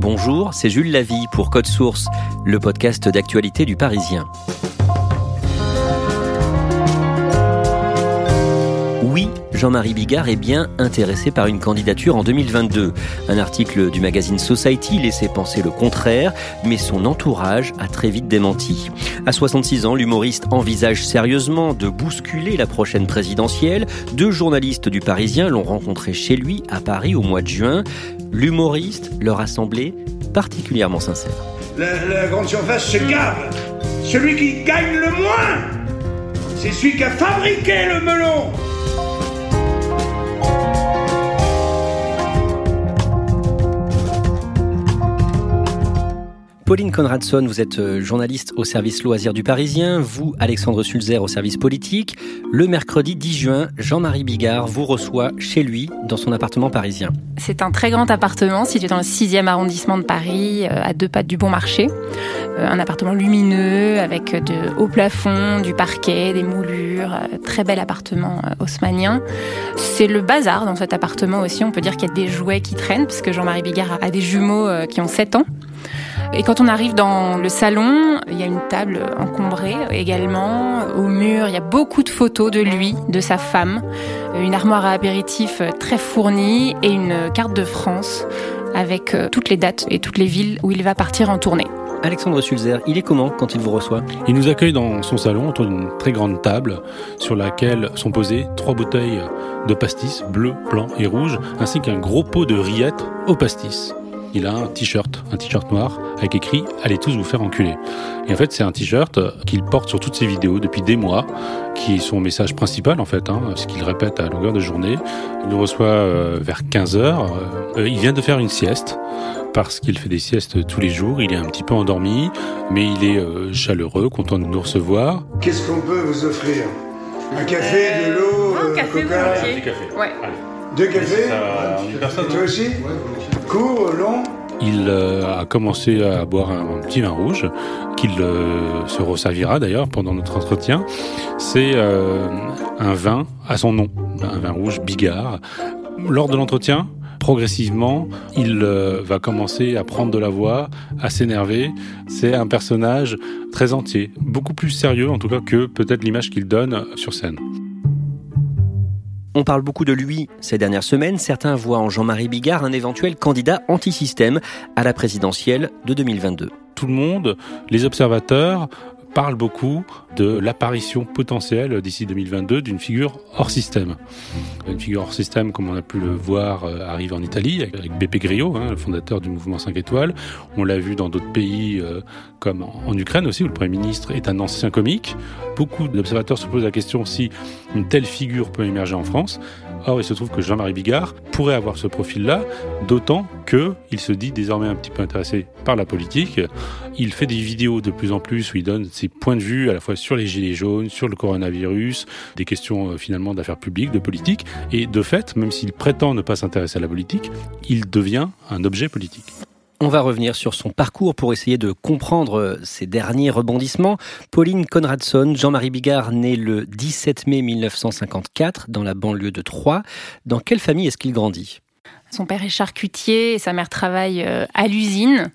Bonjour, c'est Jules Lavie pour Code Source, le podcast d'actualité du Parisien. Oui, Jean-Marie Bigard est bien intéressé par une candidature en 2022. Un article du magazine Society laissait penser le contraire, mais son entourage a très vite démenti. À 66 ans, l'humoriste envisage sérieusement de bousculer la prochaine présidentielle. Deux journalistes du Parisien l'ont rencontré chez lui à Paris au mois de juin. L'humoriste leur a semblé particulièrement sincère. La, grande surface se gave. Celui qui gagne le moins, c'est celui qui a fabriqué le melon. Pauline Conradson, vous êtes euh, journaliste au service loisirs du Parisien, vous, Alexandre Sulzer, au service politique. Le mercredi 10 juin, Jean-Marie Bigard vous reçoit chez lui, dans son appartement parisien. C'est un très grand appartement situé dans le 6e arrondissement de Paris, euh, à deux pas du Bon Marché. Euh, Un appartement lumineux, avec de hauts plafonds, du parquet, des moulures, très bel appartement haussmanien. C'est le bazar dans cet appartement aussi, on peut dire qu'il y a des jouets qui traînent, parce que Jean-Marie Bigard a des jumeaux qui ont 7 ans. Et quand on arrive dans le salon, il y a une table encombrée également. Au mur, il y a beaucoup de photos de lui, de sa femme, une armoire à apéritifs très fournie et une carte de France avec euh, toutes les dates et toutes les villes où il va partir en tournée. Alexandre Sulzer, il est comment quand il vous reçoit? Il nous accueille dans son salon autour d'une très grande table sur laquelle sont posées trois bouteilles de pastis bleu, blanc et rouge, ainsi qu'un gros pot de rillettes au pastis. Il a un t-shirt, un t-shirt noir avec écrit Allez tous vous faire enculer. Et en fait, c'est un t-shirt qu'il porte sur toutes ses vidéos depuis des mois, qui est son message principal en fait, hein, ce qu'il répète à longueur de journée. Il nous reçoit euh, vers 15 heures. Euh, il vient de faire une sieste parce qu'il fait des siestes tous les jours. Il est un petit peu endormi, mais il est euh, chaleureux, content de nous recevoir. Qu'est-ce qu'on peut vous offrir? Un café, de l'eau, Un café coca volontiers. Ouais. Deux cafés? Ça, une personne, Et toi aussi? Long Il euh, a commencé à boire un, petit vin rouge qu'il euh, se resservira d'ailleurs pendant notre entretien. C'est euh, un vin à son nom, un vin rouge Bigard. Lors de l'entretien, progressivement, il euh, va commencer à prendre de la voix, à s'énerver. C'est un personnage très entier, beaucoup plus sérieux en tout cas que peut-être l'image qu'il donne sur scène. On parle beaucoup de lui ces dernières semaines. Certains voient en Jean-Marie Bigard un éventuel candidat anti-système à la présidentielle de 2022. Tout le monde, les observateurs, parlent beaucoup de l'apparition potentielle d'ici 2022 d'une figure hors système. Une figure hors système, comme on a pu le voir, euh, arrive en Italie avec Beppe Grillo, hein, le fondateur du mouvement 5 étoiles. On l'a vu dans d'autres pays, euh, comme en Ukraine aussi, où le Premier ministre est un ancien comique. Beaucoup d'observateurs se posent la question si une telle figure peut émerger en France. Or, il se trouve que Jean-Marie Bigard pourrait avoir ce profil-là, d'autant que il se dit désormais un petit peu intéressé par la politique. Il fait des vidéos de plus en plus où il donne ses points de vue à la fois sur les gilets jaunes, sur le coronavirus, des questions euh, finalement d'affaires publiques, de politique. Et de fait, même s'il prétend ne pas s'intéresser à la politique, il devient un objet politique. On va revenir sur son parcours pour essayer de comprendre euh, ses derniers rebondissements. Pauline Conradson, Jean-Marie Bigard, né le 17 mai 1954 dans la banlieue de Troyes. Dans quelle famille est-ce qu'il grandit? Son père est charcutier et sa mère travaille euh, à l'usine.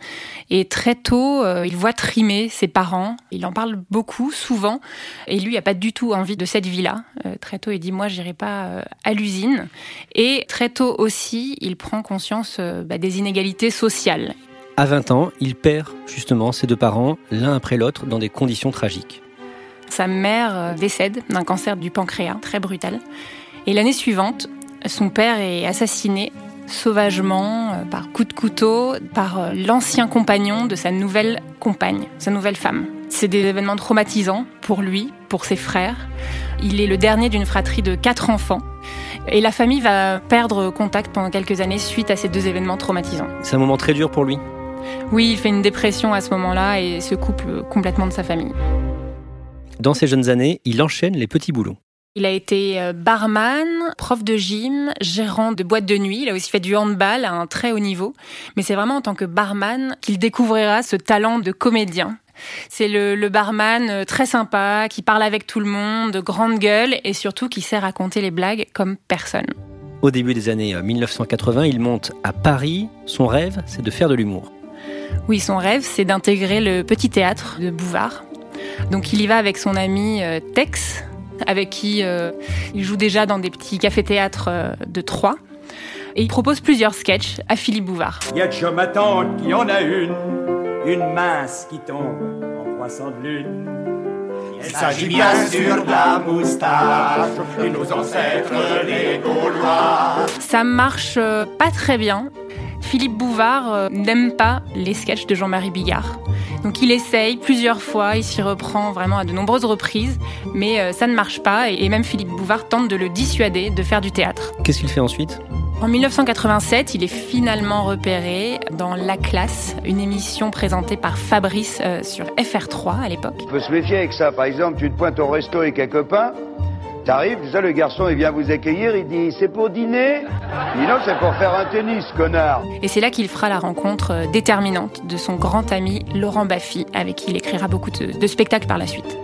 Et très tôt, euh, il voit trimer ses parents. Il en parle beaucoup, souvent. Et lui, il n'a pas du tout envie de cette vie-là. Euh, très tôt, il dit Moi, j'irai pas à l'usine. Et très tôt aussi, il prend conscience bah, des inégalités sociales. À 20 ans, il perd justement ses deux parents, l'un après l'autre, dans des conditions tragiques. Sa mère décède d'un cancer du pancréas, très brutal. Et l'année suivante, son père est assassiné sauvagement, euh, par coup de couteau, par euh, l'ancien compagnon de sa nouvelle compagne, sa nouvelle femme. C'est des événements traumatisants pour lui, pour ses frères. Il est le dernier d'une fratrie de quatre enfants. Et la famille va perdre contact pendant quelques années suite à ces deux événements traumatisants. C'est un moment très dur pour lui. Oui, il fait une dépression à ce moment-là et se coupe complètement de sa famille. Dans ses jeunes années, il enchaîne les petits boulots. Il a été euh, barman, prof de gym, gérant de boîte de nuit. Il a aussi fait du handball à un très haut niveau. Mais c'est vraiment en tant que barman qu'il découvrira ce talent de comédien. C'est le, barman euh, très sympa, qui parle avec tout le monde, de grande gueule et surtout qui sait raconter les blagues comme personne. Au début des années 1980, euh, il monte à Paris. Son rêve, c'est de faire de l'humour. Oui, son rêve, c'est d'intégrer le petit théâtre de Bouvard. Donc il y va avec son ami Tex, avec qui euh, il joue déjà dans des petits cafés-théâtres euh, de Troyes. Et il propose plusieurs sketchs à Philippe Bouvard. Il y a déjà ma tante qui en a une, une mince qui tombe en croissant de lune. Il s'agit bien sûr de la moustache et nos ancêtres les Gaulois. Ça marche euh, pas très bien. Philippe Bouvard n'aime pas les sketchs de Jean-Marie Bigard. Donc il essaye plusieurs fois, il s'y reprend vraiment à de nombreuses reprises, mais euh, ça ne marche pas et même Philippe Bouvard tente de le dissuader de faire du théâtre. Qu'est-ce qu'il fait ensuite? En 1987, il est finalement repéré dans La Classe, une émission présentée par Fabrice euh, sur FR3 à l'époque. Il faut se méfier avec ça. Par exemple, tu te pointes au resto avec un copain, T'arrives, déjà le garçon vient vous accueillir, il dit c'est pour dîner Il dit non c'est pour faire un tennis, connard Et c'est là qu'il fera la rencontre euh, déterminante de son grand ami Laurent Baffy, avec qui il écrira beaucoup de, spectacles par la suite.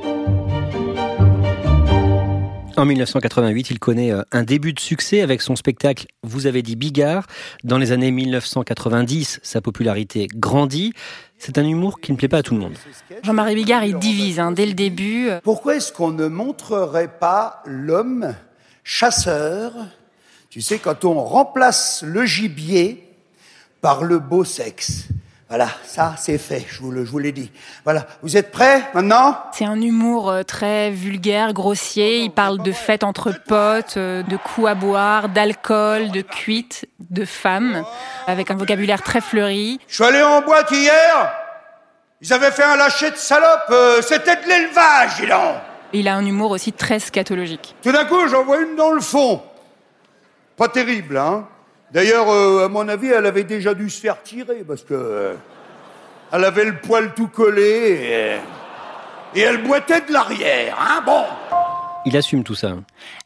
En 1988, il connaît euh, un début de succès avec son spectacle Vous avez dit Bigard. Dans les années 1990, sa popularité grandit. C'est un humour qui ne plaît pas à tout le monde. Jean-Marie Bigard, il divise hein, dès le début. Pourquoi est-ce qu'on ne montrerait pas l'homme chasseur? Tu sais, quand on remplace le gibier par le beau sexe. Voilà, ça c'est fait, je vous, le, je vous l'ai dit. Voilà, vous êtes prêts maintenant? C'est un humour euh, très vulgaire, grossier. Il parle de fêtes entre potes, euh, de coups à boire, d'alcool, de cuites, de femmes, avec un vocabulaire très fleuri. Je suis allé en boîte hier, ils avaient fait un lâcher de salope, euh, c'était de l'élevage, il Il a un humour aussi très scatologique. Tout d'un coup, j'en vois une dans le fond. Pas terrible, hein D'ailleurs, euh, à mon avis, elle avait déjà dû se faire tirer parce que euh, elle avait le poil tout collé et, elle boitait de l'arrière. Hein bon. Il assume tout ça.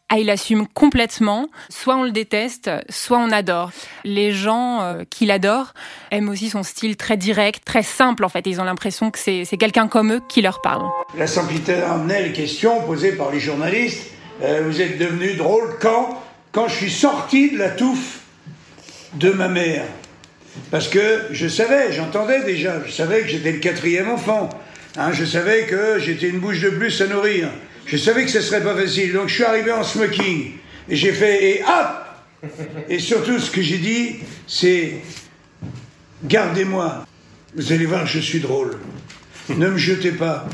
Ah, il assume complètement. Soit on le déteste, soit on adore. Les gens euh, qui l'adorent aiment aussi son style très direct, très simple en fait. Ils ont l'impression que c'est quelqu'un comme eux qui leur parle. La simplicité amenait les questions posées par les journalistes. vous êtes devenu drôle quand? Quand je suis sorti de la touffe de ma mère. Parce que je savais, j'entendais déjà, je savais que j'étais le quatrième enfant. Hein, je savais que j'étais une bouche de plus à nourrir. Je savais que ce serait pas facile. Donc je suis arrivé en smoking. Et j'ai fait et hop Et surtout, ce que j'ai dit, c'est gardez-moi. Vous allez voir, je suis drôle. Ne me jetez pas.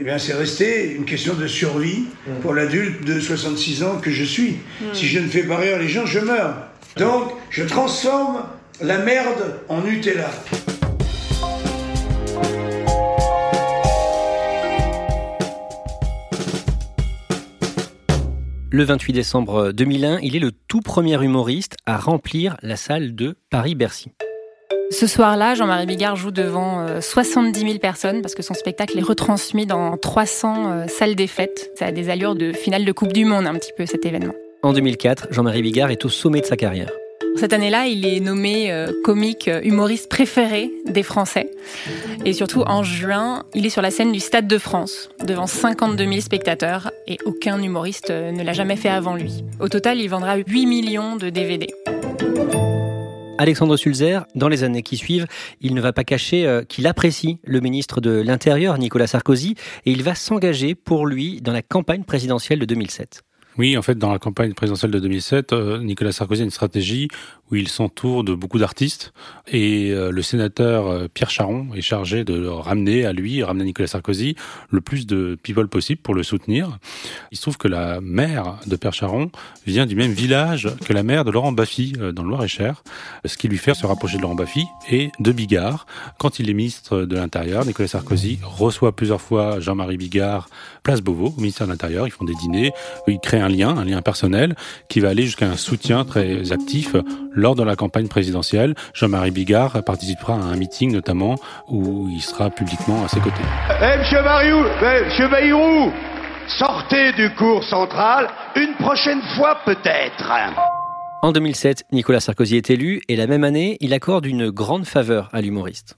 Eh bien, c'est resté une question de survie pour l'adulte de 66 ans que je suis. Si je ne fais pas rire les gens, je meurs. Donc, je transforme la merde en Nutella. Le 28 décembre 2001, il est le tout premier humoriste à remplir la salle de Paris-Bercy. Ce soir-là, Jean-Marie Bigard joue devant 70 euh, 000 personnes parce que son spectacle est retransmis dans 300 euh, salles des fêtes. Ça a des allures de finale de Coupe du Monde un petit peu cet événement. En 2004, Jean-Marie Bigard est au sommet de sa carrière. Cette année-là, il est nommé euh, comique euh, humoriste préféré des Français. Et surtout, en juin, il est sur la scène du Stade de France, devant 52 000 spectateurs, et aucun humoriste euh, ne l'a jamais fait avant lui. Au total, il vendra 8 millions de DVD. Alexandre Sulzer, dans les années qui suivent, il ne va pas cacher qu'il apprécie le ministre de l'Intérieur, Nicolas Sarkozy, et il va s'engager pour lui dans la campagne présidentielle de 2007. Oui, en fait, dans la campagne présidentielle de 2007, euh, Nicolas Sarkozy a une stratégie où il s'entoure de beaucoup d'artistes et euh, le sénateur euh, Pierre Charon est chargé de ramener à lui, ramener Nicolas Sarkozy le plus de people possible pour le soutenir. Il se trouve que la mère de Pierre Charon vient du même village que la mère de Laurent Baffy dans le Loir-et-Cher, ce qui lui fait se rapprocher de Laurent Baffy et de Bigard. Quand il est ministre de l'Intérieur, Nicolas Sarkozy reçoit plusieurs fois Jean-Marie Bigard, place Beauvau, au ministère de l'Intérieur. Ils font des dîners, il crée un un lien, un lien personnel, qui va aller jusqu'à un soutien très actif lors de la campagne présidentielle. Jean-Marie Bigard participera à un meeting notamment où il sera publiquement à ses côtés. Eh, monsieur Mariou, eh, monsieur Bayrou, sortez du cours central une prochaine fois peut-être. En 2007, Nicolas Sarkozy est élu et la même année, il accorde une grande faveur à l'humoriste.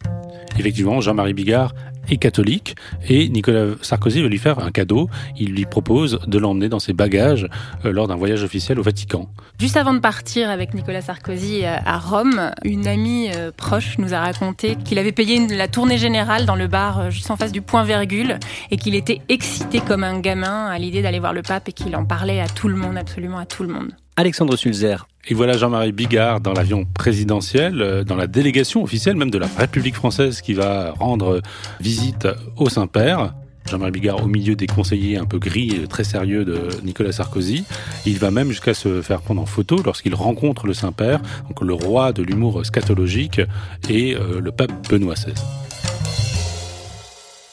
Effectivement, Jean-Marie Bigard est catholique et Nicolas Sarkozy veut lui faire un cadeau. Il lui propose de l'emmener dans ses bagages euh, lors d'un voyage officiel au Vatican. Juste avant de partir avec Nicolas Sarkozy euh, à Rome, une amie euh, proche nous a raconté qu'il avait payé la tournée générale dans le bar juste en face du point virgule et qu'il était excité comme un gamin à l'idée d'aller voir le pape et qu'il en parlait à tout le monde, absolument à tout le monde. Alexandre Sulzer. Et voilà Jean-Marie Bigard dans l'avion présidentiel, euh, dans la délégation officielle même de la République française qui va rendre visite au Saint-Père. Jean-Marie Bigard au milieu des conseillers un peu gris et très sérieux de Nicolas Sarkozy. Il va même jusqu'à se faire prendre en photo lorsqu'il rencontre le Saint-Père, donc le roi de l'humour scatologique et euh, le pape Benoît XVI.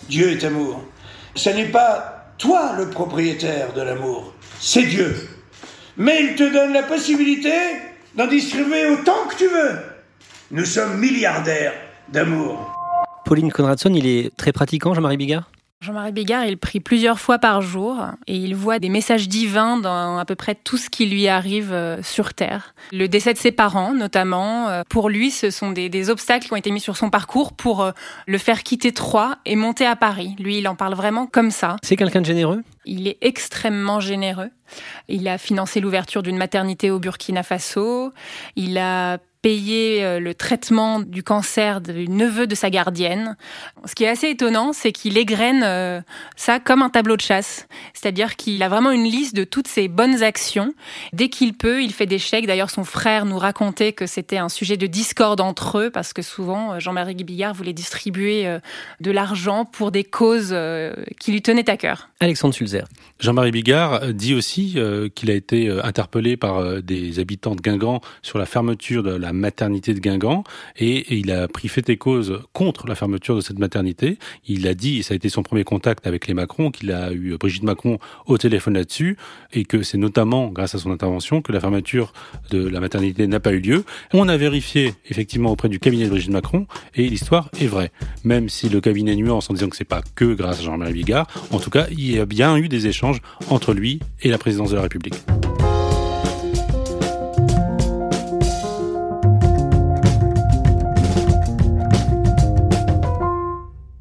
Dieu est amour. Ce n'est pas toi le propriétaire de l'amour, c'est Dieu mais il te donne la possibilité d'en distribuer autant que tu veux. Nous sommes milliardaires d'amour. Pauline Conradson, il est très pratiquant, Jean-Marie Bigard? Jean-Marie Bigard, il prie plusieurs fois par jour et il voit des messages divins dans à peu près tout ce qui lui arrive euh, sur Terre. Le décès de ses parents, notamment, euh, pour lui, ce sont des, obstacles qui ont été mis sur son parcours pour euh, le faire quitter Troyes et monter à Paris. Lui, il en parle vraiment comme ça. C'est quelqu'un de généreux? Il est extrêmement généreux. Il a financé l'ouverture d'une maternité au Burkina Faso. Il a payer euh, le traitement du cancer du neveu de sa gardienne. Ce qui est assez étonnant, c'est qu'il égrène euh, ça comme un tableau de chasse. C'est-à-dire qu'il a vraiment une liste de toutes ses bonnes actions. Dès qu'il peut, il fait des chèques. D'ailleurs, son frère nous racontait que c'était un sujet de discorde entre eux parce que souvent, euh, Jean-Marie Billard voulait distribuer de l'argent pour des causes qui lui tenaient à cœur. Alexandre Sulzer. Jean-Marie Bigard dit aussi qu'il a été interpellé par des habitants de Guingamp sur la fermeture de la maternité de Guingamp et, il a pris fait et cause contre la fermeture de cette maternité. Il a dit, et ça a été son premier contact avec les Macron, qu'il a eu Brigitte Macron au téléphone là-dessus et que c'est notamment grâce à son intervention que la fermeture de la maternité n'a pas eu lieu. On a vérifié effectivement auprès du cabinet de Brigitte Macron et l'histoire est vraie. Même si le cabinet nuance en disant que c'est pas que grâce à Jean-Marie Bigard, en tout cas, il y a bien eu des échanges entre lui et la présidence de la République.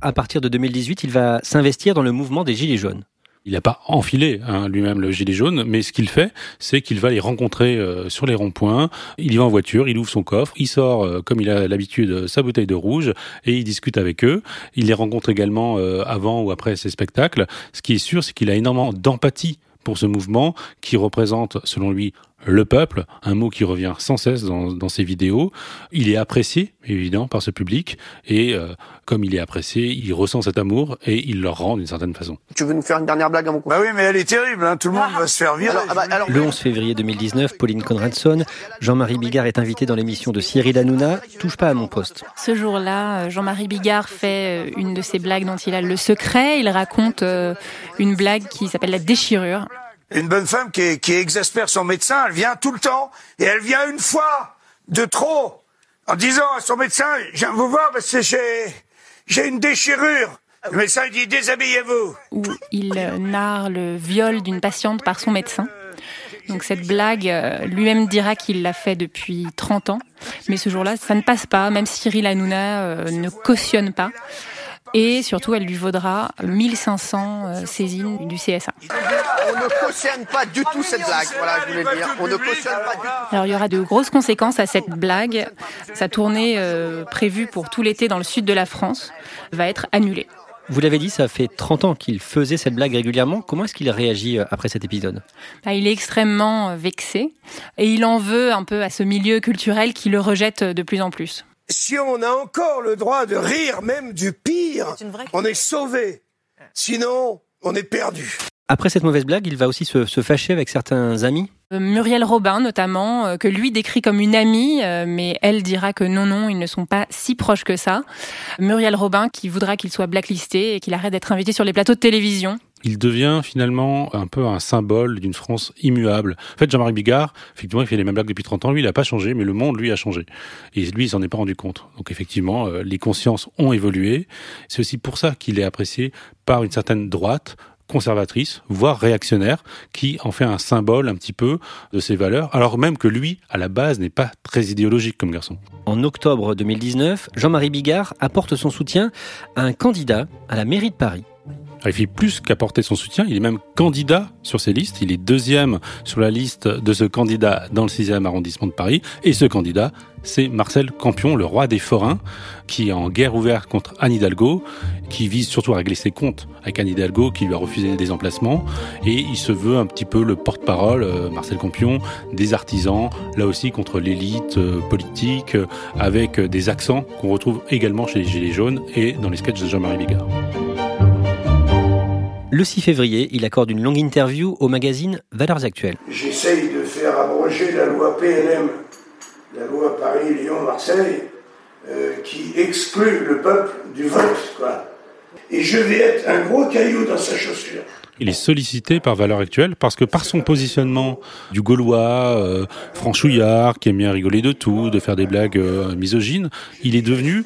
À partir de 2018, il va s'investir dans le mouvement des Gilets jaunes. Il n'a pas enfilé hein, lui-même le gilet jaune, mais ce qu'il fait, c'est qu'il va les rencontrer euh, sur les ronds-points. Il y va en voiture, il ouvre son coffre, il sort, euh, comme il a l'habitude, sa bouteille de rouge et il discute avec eux. Il les rencontre également euh, avant ou après ses spectacles. Ce qui est sûr, c'est qu'il a énormément d'empathie pour ce mouvement qui représente, selon lui, le peuple, un mot qui revient sans cesse dans, ses vidéos. Il est apprécié, évidemment, par ce public, et euh, comme il est apprécié, il ressent cet amour et il leur rend d'une certaine façon. Tu veux nous faire une dernière blague à mon Bah oui, mais elle est terrible, hein. tout le monde va se faire virer. Ah bah, le 11 février 2019, Pauline Conradson, Jean-Marie Bigard est invité dans l'émission de Cyril Hanouna, Touche pas à mon poste. Ce jour-là, euh, Jean-Marie Bigard fait euh, une de ces blagues dont il a le secret. Il raconte une blague qui s'appelle la déchirure. Une bonne femme qui, exaspère son médecin, elle vient tout le temps, et elle vient une fois de trop, en disant à son médecin, je viens vous voir parce que j'ai, une déchirure. Le médecin dit déshabillez-vous. Où il narre le viol d'une patiente par son médecin. Donc cette blague, euh, lui-même dira qu'il l'a fait depuis 30 ans. Mais ce jour-là, ça ne passe pas. Même Cyril Hanouna euh, ne cautionne pas. Et surtout, elle lui vaudra 1500 euh, saisines du CSA. On ne cautionne pas du tout cette blague, voilà, je voulais le dire. On ne cautionne pas du tout. Alors il y aura de grosses conséquences à cette blague. Sa tournée euh, prévue pour tout l'été dans le sud de la France va être annulée. Vous l'avez dit, ça fait 30 ans qu'il faisait cette blague régulièrement. Comment est-ce qu'il réagit euh, après cet épisode? Bah, Il est extrêmement vexé et il en veut un peu à ce milieu culturel qui le rejette de plus en plus. Si on a encore le droit de rire même du pire, on est sauvé. Sinon, on est perdu. Après cette mauvaise blague, il va aussi se, se fâcher avec certains amis. Euh, Muriel Robin notamment, euh, que lui décrit comme une amie, euh, mais elle dira que non, non, ils ne sont pas si proches que ça. Muriel Robin qui voudra qu'il soit blacklisté et qu'il arrête d'être invité sur les plateaux de télévision. Il devient finalement un peu un symbole d'une France immuable. En fait, Jean-Marie Bigard, effectivement, il fait les mêmes blagues depuis 30 ans. Lui, il n'a pas changé, mais le monde, lui, a changé. Et lui, il s'en est pas rendu compte. Donc, effectivement, euh, les consciences ont évolué. C'est aussi pour ça qu'il est apprécié par une certaine droite conservatrice, voire réactionnaire, qui en fait un symbole un petit peu de ses valeurs, alors même que lui, à la base, n'est pas très idéologique comme garçon. En octobre 2019, Jean-Marie Bigard apporte son soutien à un candidat à la mairie de Paris. Alors, il fait plus qu'apporter son soutien, il est même candidat sur ces listes. Il est deuxième sur la liste de ce candidat dans le 6e arrondissement de Paris. Et ce candidat, c'est Marcel Campion, le roi des forains, qui est en guerre ouverte contre Anne Hidalgo, qui vise surtout à régler ses comptes avec Anne Hidalgo, qui lui a refusé des emplacements. Et il se veut un petit peu le porte-parole, euh, Marcel Campion, des artisans, là aussi contre l'élite euh, politique, euh, avec des accents qu'on retrouve également chez les Gilets jaunes et dans les sketchs de Jean-Marie Bigard. Le 6 février, il accorde une longue interview au magazine Valeurs Actuelles. J'essaye de faire abroger la loi PLM, la loi Paris-Lyon-Marseille, euh, qui exclut le peuple du vote, quoi. Et je vais être un gros caillou dans sa chaussure. Il est sollicité par Valeurs Actuelles parce que par son positionnement du Gaulois, euh, franchouillard, qui aime bien rigoler de tout, de faire des blagues euh, misogynes, il est devenu,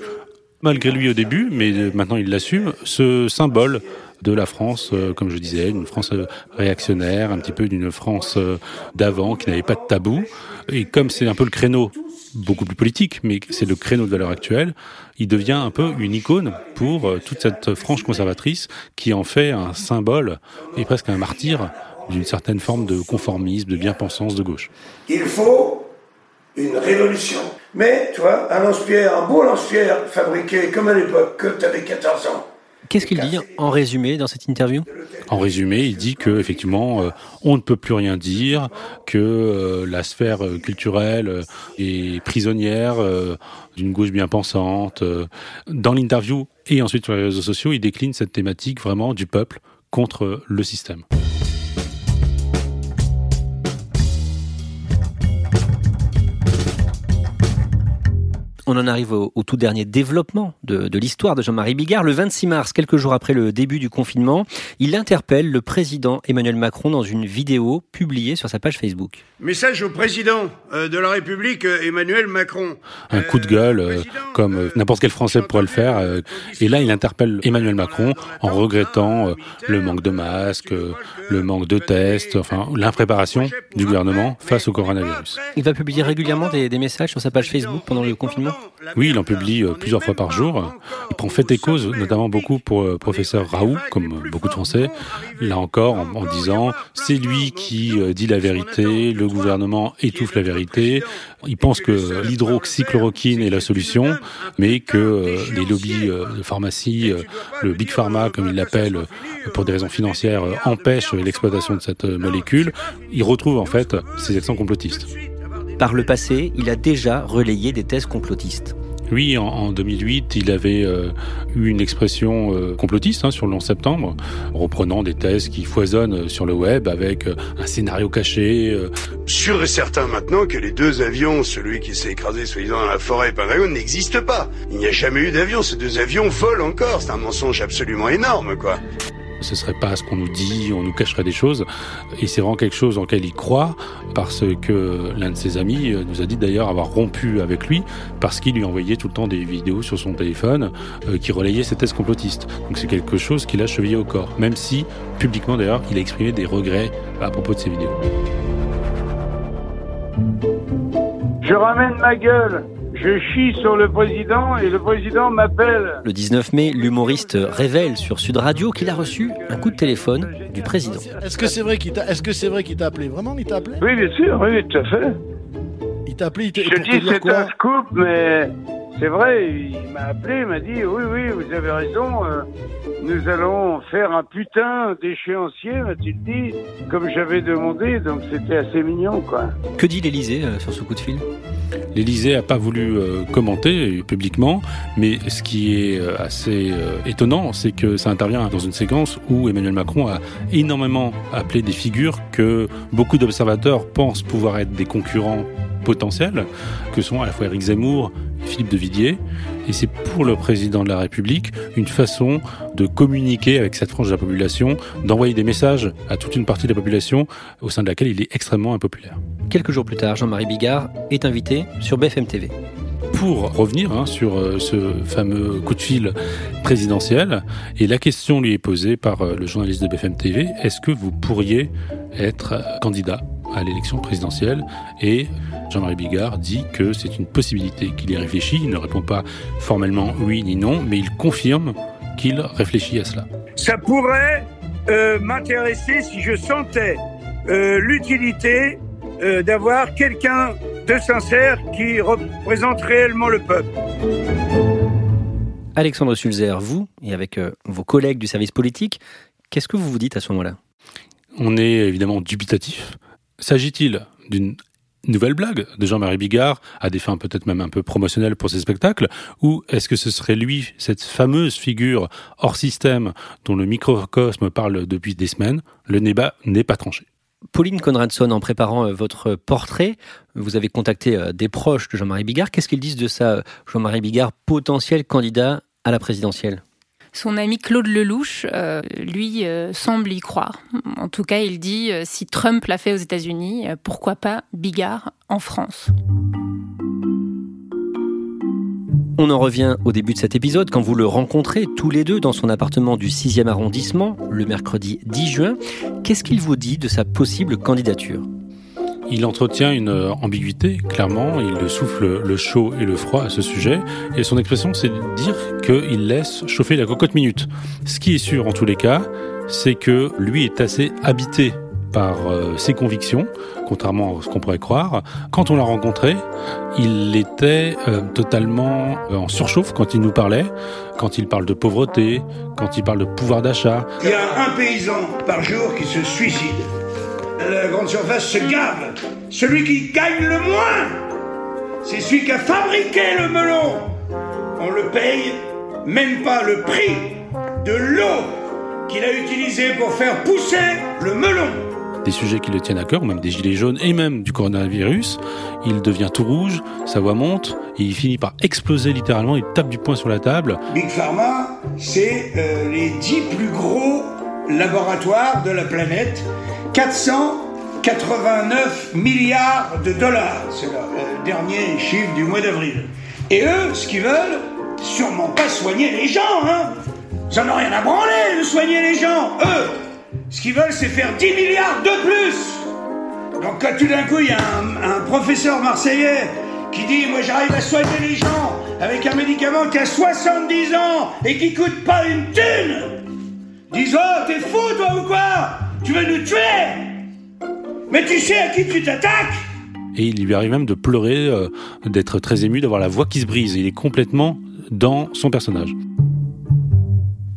malgré lui au début, mais maintenant il l'assume, ce symbole de la France, euh, comme je disais, une France euh, réactionnaire, un petit peu d'une France euh, d'avant qui n'avait pas de tabou. Et comme c'est un peu le créneau beaucoup plus politique, mais c'est le créneau de valeur actuelle, il devient un peu une icône pour toute cette frange conservatrice qui en fait un symbole et presque un martyr d'une certaine forme de conformisme, de bien-pensance de gauche. Il faut une révolution. Mais, tu vois, un lance-pierre, un beau lance-pierre fabriqué comme à l'époque, que tu avais 14 ans. Qu'est-ce qu'il dit en résumé dans cette interview? En résumé, il dit que effectivement, euh, on ne peut plus rien dire, que euh, la sphère euh, culturelle est prisonnière d'une gauche bien pensante. Dans l'interview et ensuite sur les réseaux sociaux, il décline cette thématique vraiment du peuple contre le système. On en arrive au, au tout dernier développement de, de l'histoire de Jean-Marie Bigard. Le 26 mars, quelques jours après le début du confinement, il interpelle le président Emmanuel Macron dans une vidéo publiée sur sa page Facebook. Message au président euh, de la République, euh, Emmanuel Macron. Un coup de gueule, euh, comme euh, n'importe quel Français pourrait le faire. euh, et là, il interpelle Emmanuel Macron en regrettant euh, le manque de masques, euh, le manque de tests, enfin l'impréparation du gouvernement face au coronavirus. Il va publier régulièrement des, des messages sur sa page Facebook pendant le confinement? Oui, il en publie euh, plusieurs fois par jour. Il prend fait et cause, notamment beaucoup pour euh, professeur Raoult, comme beaucoup de Français. Là encore, en, en disant, c'est lui qui euh, dit la vérité, le gouvernement étouffe la vérité. Il pense que l'hydroxychloroquine est la solution, mais que les lobbies de pharmacie, le big pharma, comme il l'appelle, pour des raisons financières, empêchent l'exploitation de cette molécule. Il retrouve en fait ses accents complotistes. Par le passé, il a déjà relayé des thèses complotistes. Oui, en, en 2008, il avait euh, eu une expression euh, complotiste hein, sur le 11 septembre, reprenant des thèses qui foisonnent sur le web avec euh, un scénario caché. euh, Sûr et certain maintenant que les deux avions, celui qui s'est écrasé soi-disant dans la forêt et Pentagone, n'existent pas. Il n'y a jamais eu d'avion, ces deux avions volent encore. C'est un mensonge absolument énorme, quoi. Ce serait pas ce qu'on nous dit, on nous cacherait des choses. Et c'est vraiment quelque chose en lequel il croit, parce que l'un de ses amis euh, nous a dit d'ailleurs avoir rompu avec lui, parce qu'il lui envoyait tout le temps des vidéos sur son téléphone euh, qui relayaient ses thèses complotistes. Donc c'est quelque chose qu'il a chevillé au corps, même si, publiquement d'ailleurs, il a exprimé des regrets à propos de ces vidéos. Je ramène ma gueule. Je chie sur le président et le président m'appelle. Le 19 mai, l'humoriste révèle sur Sud Radio qu'il a reçu un coup de téléphone du président. Est-ce que c'est vrai qu'il t'a, est-ce que c'est vrai qu'il t'a appelé? Vraiment, il t'a appelé? Oui, bien sûr, oui, tout à fait. Il t'a appelé, il t'a Je te dis, c'est un scoop, mais c'est vrai, il m'a appelé, il m'a dit, oui, oui, vous avez raison, euh, nous allons faire un putain d'échéancier, m'a-t-il dit, comme j'avais demandé, donc c'était assez mignon, quoi. Que dit l'Élysée euh, sur ce coup de fil? L'Élysée n'a pas voulu euh, commenter euh, publiquement, mais ce qui est euh, assez euh, étonnant, c'est que ça intervient dans une séquence où Emmanuel Macron a énormément appelé des figures que beaucoup d'observateurs pensent pouvoir être des concurrents potentiels, que sont à la fois Éric Zemmour Philippe de Villiers. Et c'est pour le président de la République une façon de communiquer avec cette frange de la population, d'envoyer des messages à toute une partie de la population au sein de laquelle il est extrêmement impopulaire. Quelques jours plus tard, Jean-Marie Bigard est invité sur BFM TV. pour revenir hein, sur euh, ce fameux coup de fil présidentiel. Et la question lui est posée par euh, le journaliste de BFM TV est-ce que vous pourriez être euh, candidat à l'élection présidentielle Et Jean-Marie Bigard dit que c'est une possibilité qu'il y réfléchit. Il ne répond pas formellement oui ni non, mais il confirme qu'il réfléchit à cela. Ça pourrait euh, m'intéresser si je sentais euh, l'utilité euh, d'avoir quelqu'un de sincère qui représente réellement le peuple. Alexandre Sulzer, vous, et avec euh, vos collègues du service politique, qu'est-ce que vous vous dites à ce moment-là? On est évidemment dubitatif. S'agit-il d'une nouvelle blague de Jean-Marie Bigard, à des fins peut-être même un peu promotionnelles pour ses spectacles, ou est-ce que ce serait lui, cette fameuse figure hors système dont le microcosme parle depuis des semaines Le débat n'est pas tranché? Pauline Conradson, en préparant euh, votre portrait, vous avez contacté euh, des proches de Jean-Marie Bigard. Qu'est-ce qu'ils disent de ça, euh, Jean-Marie Bigard, potentiel candidat à la présidentielle? Son ami Claude Lelouch, euh, lui, euh, semble y croire. En tout cas, il dit euh, si Trump l'a fait aux États-Unis, pourquoi pas Bigard en France? On en revient au début de cet épisode quand vous le rencontrez tous les deux dans son appartement du 6e arrondissement le mercredi 10 juin. Qu'est-ce qu'il vous dit de sa possible candidature? Il entretient une euh, ambiguïté, clairement. Il souffle le chaud et le froid à ce sujet. Et son expression, c'est de dire qu'il laisse chauffer la cocotte minute. Ce qui est sûr, en tous les cas, c'est que lui est assez habité par euh, ses convictions, contrairement à ce qu'on pourrait croire. Quand on l'a rencontré, il était euh, totalement en surchauffe quand il nous parlait, quand il parle de pauvreté, quand il parle de pouvoir d'achat. Il y a un paysan par jour qui se suicide. La grande surface se gave. Celui qui gagne le moins, c'est celui qui a fabriqué le melon. On le paye même pas le prix de l'eau qu'il a utilisée pour faire pousser le melon. des sujets qui le tiennent à cœur, même des gilets jaunes et même du coronavirus, il devient tout rouge, sa voix monte, et il finit par exploser littéralement, il tape du poing sur la table. Big Pharma, c'est euh, les 10 plus gros laboratoires de la planète. 489 milliards de dollars. C'est le euh, dernier chiffre du mois d'avril. Et eux, ce qu'ils veulent, sûrement pas soigner les gens, hein. Ils en rien à branler de soigner les gens. Eux, ce qu'ils veulent, c'est faire 10 milliards de plus. Donc quand tout d'un coup, il y a un, professeur marseillais qui dit Moi j'arrive à soigner les gens avec un médicament qui a 70 ans et qui coûte pas une thune Dis Oh, t'es fou toi ou quoi? Tu veux nous tuer Mais tu sais à qui tu t'attaques Et il lui arrive même de pleurer, euh, d'être très ému, d'avoir la voix qui se brise. Il est complètement dans son personnage.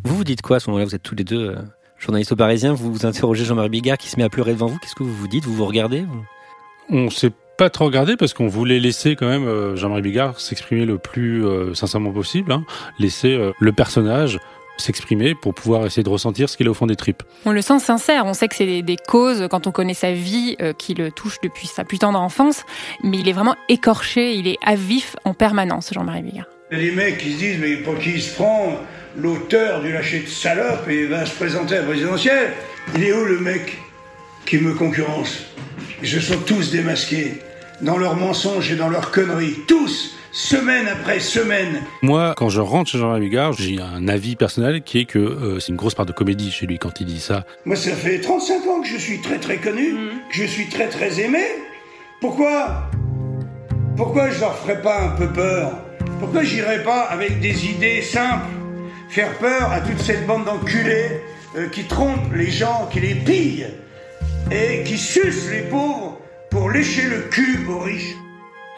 Vous vous dites quoi à ce moment-là? Vous êtes tous les deux euh, journalistes au Parisien, vous vous interrogez Jean-Marie Bigard qui se met à pleurer devant vous. Qu'est-ce que vous vous dites? Vous vous regardez vous? On s'est pas trop regardé parce qu'on voulait laisser quand même euh, Jean-Marie Bigard s'exprimer le plus euh, sincèrement possible, hein. laisser euh, le personnage s'exprimer pour pouvoir essayer de ressentir ce qu'il a au fond des tripes. On le sent sincère, on sait que c'est des, des causes, quand on connaît sa vie, euh, qui le touchent depuis sa plus tendre enfance, mais il est vraiment écorché, il est à vif en permanence, Jean-Marie Bigard. Il y a des mecs qui se disent Mais pour qui il se prend l'auteur du lâcher de salope et va se présenter à la présidentielle Il est où le mec qui me concurrence? Ils se sont tous démasqués dans leurs mensonges et dans leurs conneries. Tous Semaine après semaine. Moi, quand je rentre chez Jean-Marie Bigard, j'ai un avis personnel qui est que euh, c'est une grosse part de comédie chez lui quand il dit ça. Moi, ça fait 35 ans que je suis très très connu, que je suis très très aimé. Pourquoi? Pourquoi je leur ferais pas un peu peur? Pourquoi j'irais pas avec des idées simples? Faire peur à toute cette bande d'enculés euh, qui trompent les gens, qui les pillent et qui sucent les pauvres pour lécher le cul aux riches.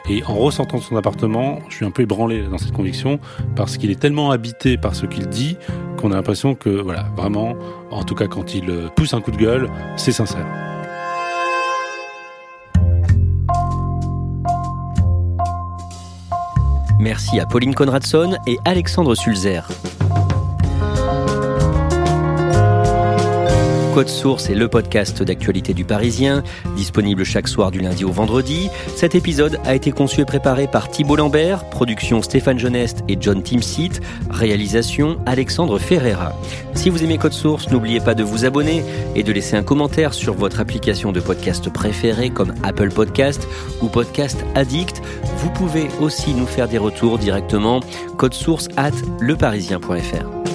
Et en ressortant de son appartement, je suis un peu ébranlé dans cette conviction parce qu'il est tellement habité par ce qu'il dit qu'on a l'impression que, voilà, vraiment, en tout cas quand il euh, pousse un coup de gueule, c'est sincère. Merci à Pauline Conradson et Alexandre Sulzer. Code Source est le podcast d'actualité du Parisien, disponible chaque soir du lundi au vendredi. Cet épisode a été conçu et préparé par Thibault Lambert, production Stéphane Genest et John Timsit, réalisation Alexandre Ferreira. Si vous aimez Code Source, n'oubliez pas de vous abonner et de laisser un commentaire sur votre application de podcast préférée comme Apple Podcast ou Podcast Addict. Vous pouvez aussi nous faire des retours directement code source at leparisien.fr.